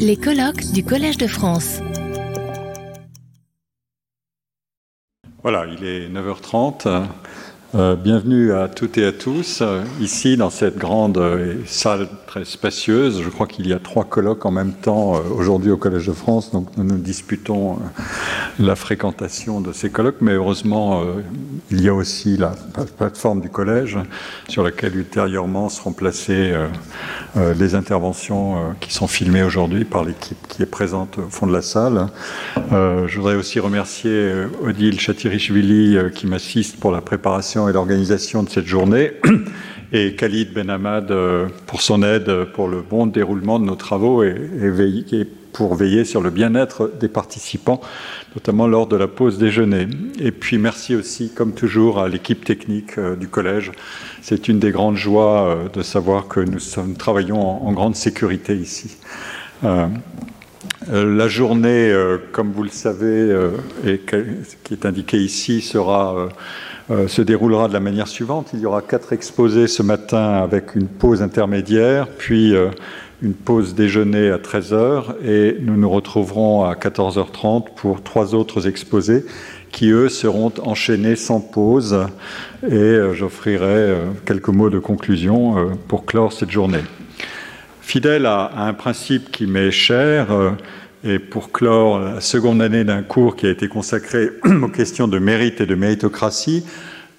Les colloques du Collège de France. Voilà, il est 9h30. Euh, bienvenue à toutes et à tous, euh, ici dans cette grande euh, salle très spacieuse. Je crois qu'il y a trois colloques en même temps aujourd'hui au Collège de France, donc nous nous disputons la fréquentation de ces colloques, mais heureusement il y a aussi la plateforme du Collège sur laquelle ultérieurement seront placées les interventions qui sont filmées aujourd'hui par l'équipe qui est présente au fond de la salle. je voudrais aussi remercier Odile Chatirichvili qui m'assiste pour la préparation et l'organisation de cette journée, et Khalid Benhamad euh, pour son aide pour le bon déroulement de nos travaux et, pour veiller sur le bien-être des participants, notamment lors de la pause déjeuner. Et puis merci aussi, comme toujours, à l'équipe technique euh, du collège. C'est une des grandes joies euh, de savoir que nous, travaillons en, grande sécurité ici. la journée, comme vous le savez, et qui est indiquée ici, sera euh, se déroulera de la manière suivante. Il y aura quatre exposés ce matin avec une pause intermédiaire, puis euh, une pause déjeuner à 13h et nous nous retrouverons à 14h30 pour trois autres exposés qui, eux, seront enchaînés sans pause et euh, j'offrirai quelques mots de conclusion pour clore cette journée. Fidèle à, un principe qui m'est cher, et pour clore la seconde année d'un cours qui a été consacré aux questions de mérite et de méritocratie,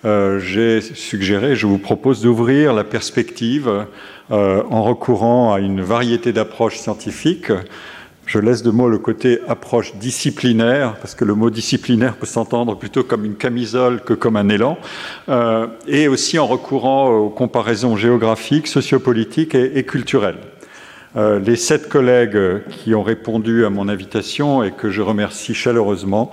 euh, j'ai suggéré, je vous propose d'ouvrir la perspective euh, en recourant à une variété d'approches scientifiques. Je laisse de moi le côté approche disciplinaire, parce que le mot disciplinaire peut s'entendre plutôt comme une camisole que comme un élan, euh, et aussi en recourant aux comparaisons géographiques, sociopolitiques et culturelles. Euh, les sept collègues qui ont répondu à mon invitation et que je remercie chaleureusement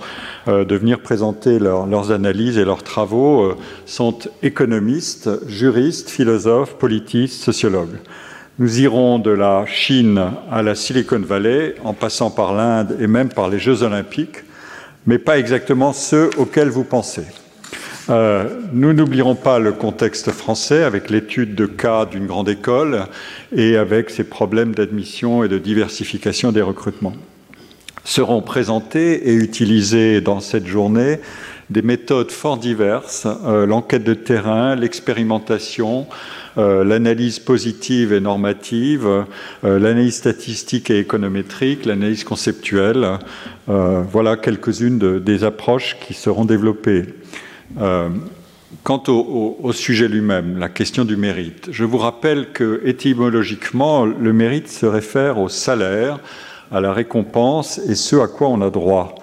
euh, de venir présenter leurs analyses et leurs travaux euh, sont économistes, juristes, philosophes, politistes, sociologues. Nous irons de la Chine à la Silicon Valley en passant par l'Inde et même par les Jeux olympiques, mais pas exactement ceux auxquels vous pensez. Euh, nous n'oublierons pas le contexte français avec l'étude de cas d'une grande école et avec ses problèmes d'admission et de diversification des recrutements. Seront présentées et utilisées dans cette journée des méthodes fort diverses, euh, l'enquête de terrain, l'expérimentation, euh, l'analyse positive et normative, l'analyse statistique et économétrique, l'analyse conceptuelle. voilà quelques-unes des approches qui seront développées. Euh, quant au, sujet lui-même, la question du mérite, je vous rappelle que étymologiquement, le mérite se réfère au salaire, à la récompense et ce à quoi on a droit.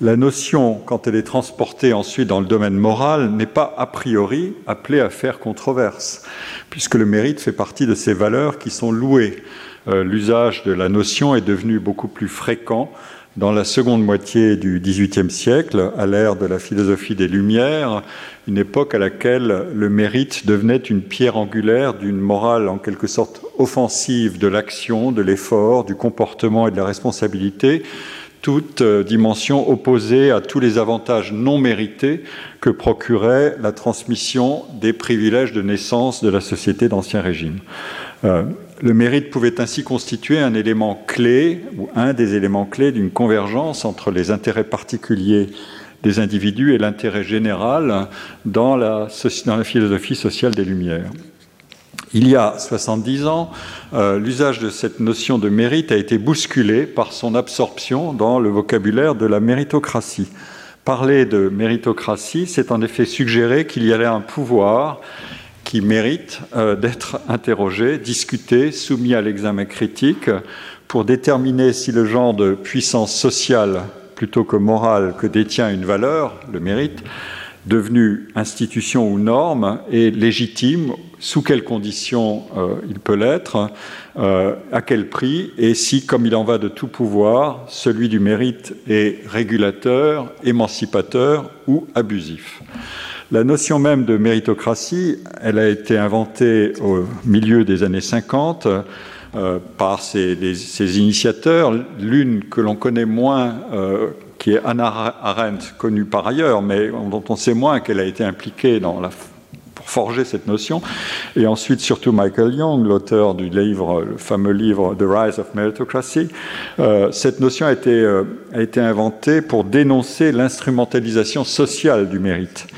La notion, quand elle est transportée ensuite dans le domaine moral, n'est pas a priori appelée à faire controverse, puisque le mérite fait partie de ces valeurs qui sont louées. Euh, l'usage de la notion est devenu beaucoup plus fréquent dans la seconde moitié du XVIIIe siècle, à l'ère de la philosophie des Lumières, une époque à laquelle le mérite devenait une pierre angulaire d'une morale en quelque sorte offensive de l'action, de l'effort, du comportement et de la responsabilité, toute euh, dimension opposée à tous les avantages non mérités que procurait la transmission des privilèges de naissance de la société d'Ancien Régime. Euh, le mérite pouvait ainsi constituer un élément clé ou un des éléments clés d'une convergence entre les intérêts particuliers des individus et l'intérêt général dans la, philosophie sociale des Lumières. Il y a 70 ans, euh, l'usage de cette notion de mérite a été bousculé par son absorption dans le vocabulaire de la méritocratie. Parler de méritocratie, c'est en effet suggérer qu'il y avait un pouvoir qui mérite euh, d'être interrogé, discuté, soumis à l'examen critique pour déterminer si le genre de puissance sociale plutôt que morale que détient une valeur, le mérite, devenu institution ou norme, est légitime, sous quelles conditions euh, il peut l'être, euh, à quel prix, et si, comme il en va de tout pouvoir, celui du mérite est régulateur, émancipateur ou abusif. La notion même de méritocratie, elle a été inventée au milieu des années 50 euh, par ses, initiateurs. L'une que l'on connaît moins, euh, qui est Anna Arendt, connue par ailleurs, mais dont on sait moins qu'elle a été impliquée dans la forger cette notion. Et ensuite, surtout Michael Young, l'auteur du livre, fameux livre The Rise of Meritocracy. Euh, cette notion a été, a été inventée pour dénoncer l'instrumentalisation sociale du mérite.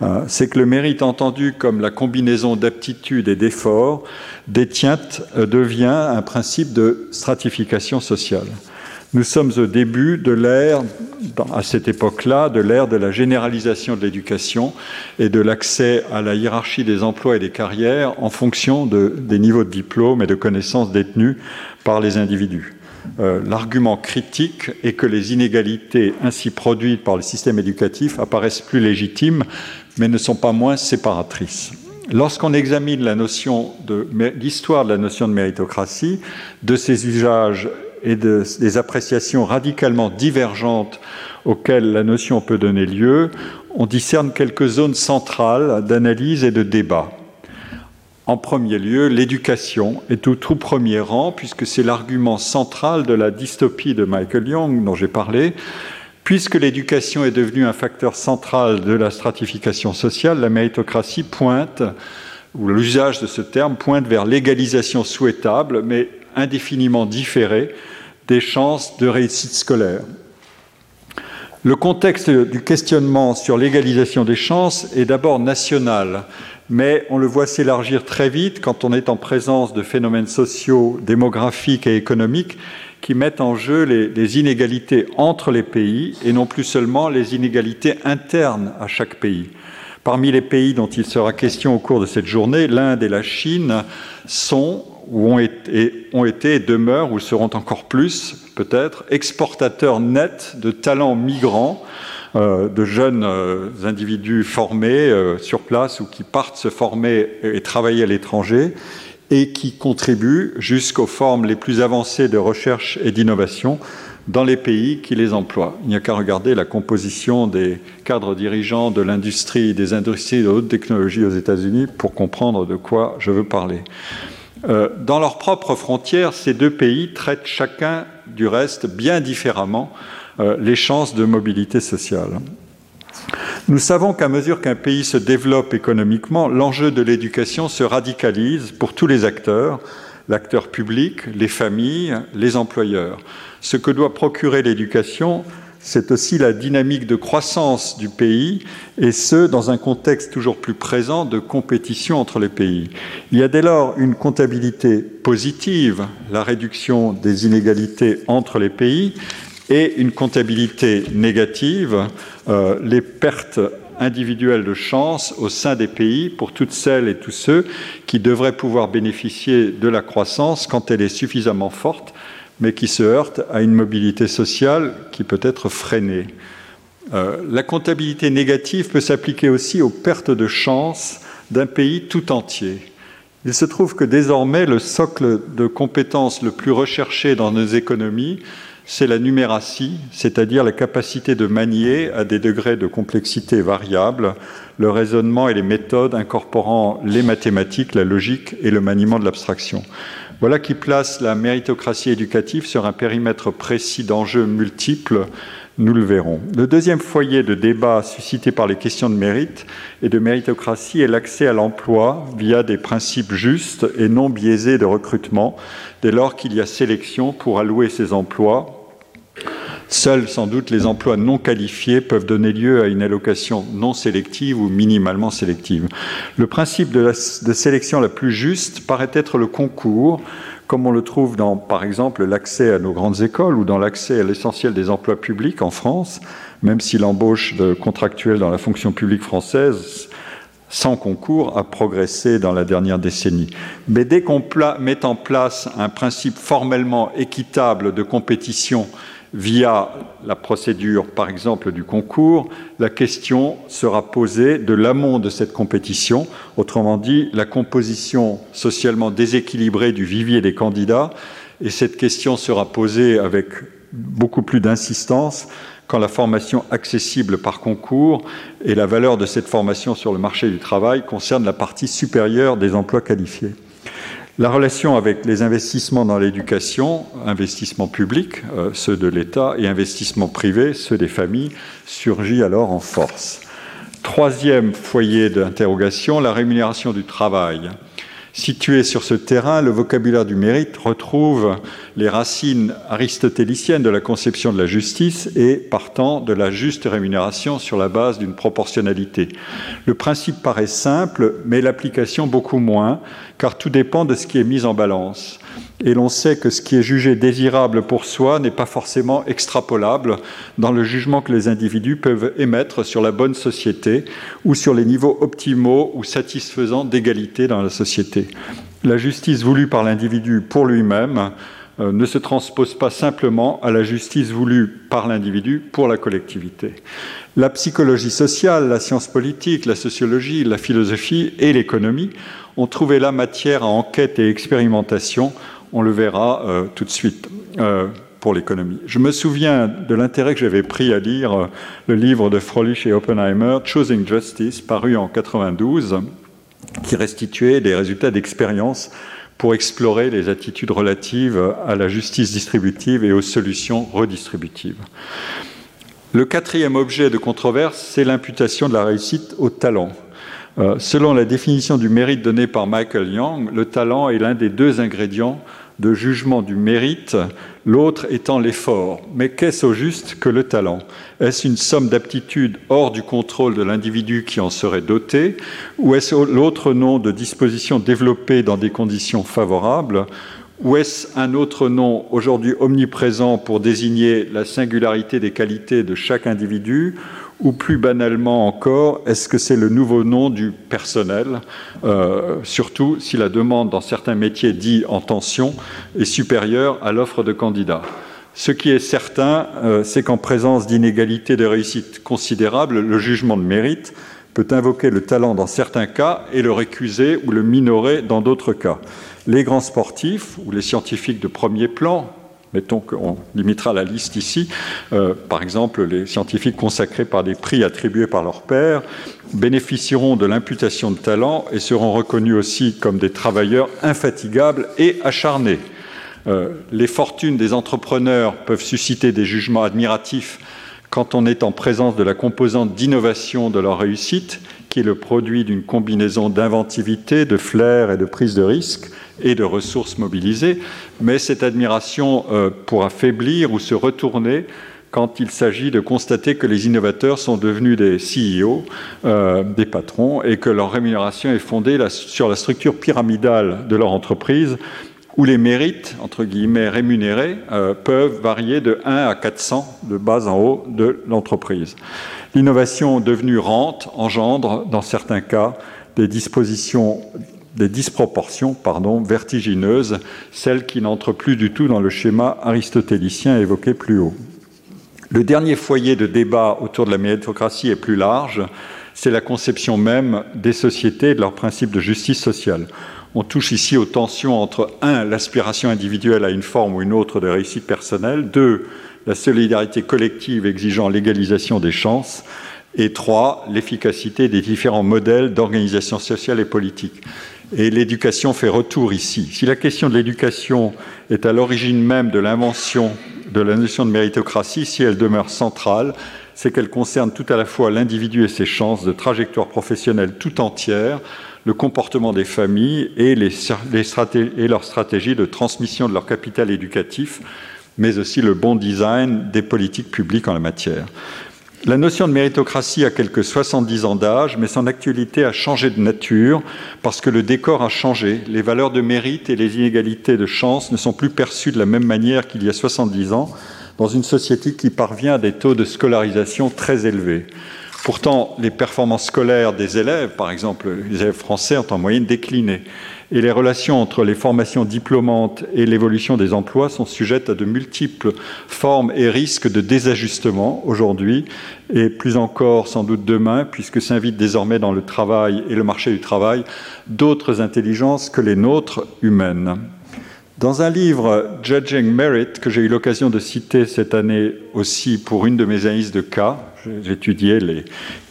Euh, c'est que le mérite entendu comme la combinaison d'aptitude et d'effort détient, devient un principe de stratification sociale. Nous sommes au début de l'ère, à cette époque-là, de l'ère de la généralisation de l'éducation et de l'accès à la hiérarchie des emplois et des carrières en fonction des niveaux de diplôme et de connaissances détenus par les individus. Euh, l'argument critique est que les inégalités ainsi produites par le système éducatif apparaissent plus légitimes, mais ne sont pas moins séparatrices. Lorsqu'on examine l'histoire de la notion de méritocratie, de ses usages et des appréciations radicalement divergentes auxquelles la notion peut donner lieu, on discerne quelques zones centrales d'analyse et de débat. En premier lieu, l'éducation est au tout premier rang, puisque c'est l'argument central de la dystopie de Michael Young dont j'ai parlé. Puisque l'éducation est devenue un facteur central de la stratification sociale, la méritocratie pointe, ou l'usage de ce terme pointe vers l'égalisation souhaitable, mais indéfiniment différé des chances de réussite scolaire. Le contexte du questionnement sur l'égalisation des chances est d'abord national, mais on le voit s'élargir très vite quand on est en présence de phénomènes sociaux, démographiques et économiques qui mettent en jeu les, inégalités entre les pays et non plus seulement les inégalités internes à chaque pays. Parmi les pays dont il sera question au cours de cette journée, l'Inde et la Chine sont ou ont été et demeurent, ou seront encore plus peut-être, exportateurs nets de talents migrants, euh, de jeunes euh, individus formés euh, sur place ou qui partent se former et travailler à l'étranger et qui contribuent jusqu'aux formes les plus avancées de recherche et d'innovation dans les pays qui les emploient. Il n'y a qu'à regarder la composition des cadres dirigeants de l'industrie, des industries de haute technologie aux États-Unis pour comprendre de quoi je veux parler. Dans leurs propres frontières, ces deux pays traitent chacun du reste bien différemment euh, les chances de mobilité sociale. Nous savons qu'à mesure qu'un pays se développe économiquement, l'enjeu de l'éducation se radicalise pour tous les acteurs, l'acteur public, les familles, les employeurs. Ce que doit procurer l'éducation, c'est aussi la dynamique de croissance du pays, et ce, dans un contexte toujours plus présent de compétition entre les pays. Il y a dès lors une comptabilité positive, la réduction des inégalités entre les pays, et une comptabilité négative, euh, les pertes individuelles de chance au sein des pays pour toutes celles et tous ceux qui devraient pouvoir bénéficier de la croissance quand elle est suffisamment forte mais qui se heurte à une mobilité sociale qui peut être freinée. Euh, la comptabilité négative peut s'appliquer aussi aux pertes de chance d'un pays tout entier. Il se trouve que désormais, le socle de compétences le plus recherché dans nos économies, c'est la numératie, c'est-à-dire la capacité de manier à des degrés de complexité variables le raisonnement et les méthodes incorporant les mathématiques, la logique et le maniement de l'abstraction. Voilà qui place la méritocratie éducative sur un périmètre précis d'enjeux multiples, nous le verrons. Le deuxième foyer de débat suscité par les questions de mérite et de méritocratie est l'accès à l'emploi via des principes justes et non biaisés de recrutement, dès lors qu'il y a sélection pour allouer ces emplois Seuls, sans doute, les emplois non qualifiés peuvent donner lieu à une allocation non sélective ou minimalement sélective. Le principe de, sélection la plus juste paraît être le concours, comme on le trouve dans, par exemple, l'accès à nos grandes écoles ou dans l'accès à l'essentiel des emplois publics en France, même si l'embauche de contractuels dans la fonction publique française sans concours a progressé dans la dernière décennie. Mais dès qu'on met en place un principe formellement équitable de compétition via la procédure, par exemple, du concours, la question sera posée de l'amont de cette compétition, autrement dit, la composition socialement déséquilibrée du vivier des candidats, et cette question sera posée avec beaucoup plus d'insistance quand la formation accessible par concours et la valeur de cette formation sur le marché du travail concerne la partie supérieure des emplois qualifiés. La relation avec les investissements dans l'éducation, investissements publics, euh, ceux de l'État, et investissements privés, ceux des familles, surgit alors en force. Troisième foyer d'interrogation, la rémunération du travail. Situé sur ce terrain, le vocabulaire du mérite retrouve les racines aristotéliciennes de la conception de la justice et partant de la juste rémunération sur la base d'une proportionnalité. Le principe paraît simple, mais l'application beaucoup moins, car tout dépend de ce qui est mis en balance et l'on sait que ce qui est jugé désirable pour soi n'est pas forcément extrapolable dans le jugement que les individus peuvent émettre sur la bonne société ou sur les niveaux optimaux ou satisfaisants d'égalité dans la société. La justice voulue par l'individu pour lui-même euh, ne se transpose pas simplement à la justice voulue par l'individu pour la collectivité. La psychologie sociale, la science politique, la sociologie, la philosophie et l'économie ont trouvé la matière à enquête et expérimentation on le verra euh, tout de suite euh, pour l'économie. Je me souviens de l'intérêt que j'avais pris à lire euh, le livre de Froelich et Oppenheimer, Choosing Justice, paru en 92, qui restituait des résultats d'expérience pour explorer les attitudes relatives à la justice distributive et aux solutions redistributives. Le quatrième objet de controverse, c'est l'imputation de la réussite au talent. Selon la définition du mérite donnée par Michael Young, le talent est l'un des deux ingrédients de jugement du mérite, l'autre étant l'effort. Mais qu'est-ce au juste que le talent? Est-ce une somme d'aptitudes hors du contrôle de l'individu qui en serait doté? Ou est-ce l'autre nom de dispositions développées dans des conditions favorables? Ou est-ce un autre nom aujourd'hui omniprésent pour désigner la singularité des qualités de chaque individu? Ou plus banalement encore, est-ce que c'est le nouveau nom du personnel, euh, surtout si la demande dans certains métiers dits en tension est supérieure à l'offre de candidats? Ce qui est certain, euh, c'est qu'en présence d'inégalités de réussite considérables, le jugement de mérite peut invoquer le talent dans certains cas et le récuser ou le minorer dans d'autres cas. Les grands sportifs ou les scientifiques de premier plan, mettons qu'on limitera la liste ici, euh, par exemple les scientifiques consacrés par des prix attribués par leur père, bénéficieront de l'imputation de talent et seront reconnus aussi comme des travailleurs infatigables et acharnés. Euh, les fortunes des entrepreneurs peuvent susciter des jugements admiratifs quand on est en présence de la composante d'innovation de leur réussite, qui est le produit d'une combinaison d'inventivité, de flair et de prise de risque, et de ressources mobilisées, mais cette admiration euh, pourra faiblir ou se retourner quand il s'agit de constater que les innovateurs sont devenus des CEO, euh, des patrons, et que leur rémunération est fondée sur la structure pyramidale de leur entreprise, où les mérites, entre guillemets, rémunérés, euh, peuvent varier de 1 à 400 de bas en haut de l'entreprise. L'innovation devenue rente engendre, dans certains cas, des dispositions des disproportions pardon, vertigineuses, celles qui n'entrent plus du tout dans le schéma aristotélicien évoqué plus haut. Le dernier foyer de débat autour de la méritocratie est plus large, c'est la conception même des sociétés et de leurs principes de justice sociale. On touche ici aux tensions entre, un, l'aspiration individuelle à une forme ou une autre de réussite personnelle, deux, la solidarité collective exigeant l'égalisation des chances, et trois, l'efficacité des différents modèles d'organisation sociale et politique. Et l'éducation fait retour ici. Si la question de l'éducation est à l'origine même de l'invention de la notion de méritocratie, si elle demeure centrale, c'est qu'elle concerne tout à la fois l'individu et ses chances de trajectoire professionnelle tout entière, le comportement des familles et, leur stratégie de transmission de leur capital éducatif, mais aussi le bon design des politiques publiques en la matière. La notion de méritocratie a quelques 70 ans d'âge, mais son actualité a changé de nature parce que le décor a changé. Les valeurs de mérite et les inégalités de chance ne sont plus perçues de la même manière qu'il y a 70 ans dans une société qui parvient à des taux de scolarisation très élevés. Pourtant, les performances scolaires des élèves, par exemple les élèves français, ont en moyenne décliné et les relations entre les formations diplômantes et l'évolution des emplois sont sujettes à de multiples formes et risques de désajustement aujourd'hui et plus encore sans doute demain, puisque s'invitent désormais dans le travail et le marché du travail d'autres intelligences que les nôtres humaines. Dans un livre, Judging Merit, que j'ai eu l'occasion de citer cette année aussi pour une de mes analyses de cas, j'étudiais les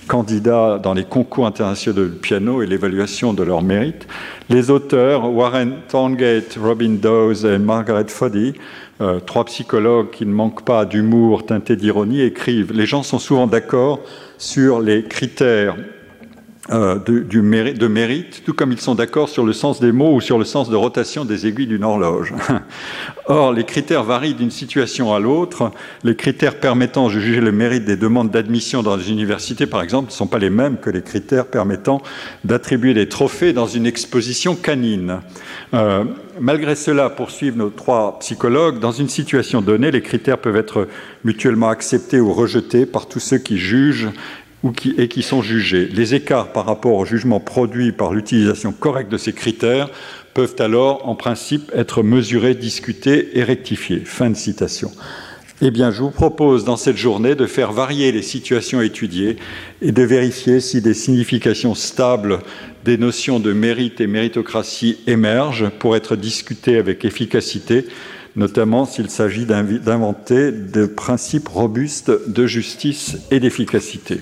candidats dans les concours internationaux de piano et l'évaluation de leur mérite, les auteurs Warren Thorngate, Robin Dawes et Margaret Foddy, euh, trois psychologues qui ne manquent pas d'humour teinté d'ironie, écrivent Les gens sont souvent d'accord sur les critères euh, de, mérite, tout comme ils sont d'accord sur le sens des mots ou sur le sens de rotation des aiguilles d'une horloge. Or, les critères varient d'une situation à l'autre. Les critères permettant de juger le mérite des demandes d'admission dans les universités, par exemple, ne sont pas les mêmes que les critères permettant d'attribuer des trophées dans une exposition canine. Euh, malgré cela, poursuivent nos trois psychologues, dans une situation donnée, les critères peuvent être mutuellement acceptés ou rejetés par tous ceux qui jugent et qui sont jugés. Les écarts par rapport au jugement produit par l'utilisation correcte de ces critères peuvent alors, en principe, être mesurés, discutés et rectifiés. Fin de citation. Eh bien, je vous propose dans cette journée de faire varier les situations étudiées et de vérifier si des significations stables des notions de mérite et méritocratie émergent pour être discutées avec efficacité, notamment s'il s'agit d'inventer des principes robustes de justice et d'efficacité.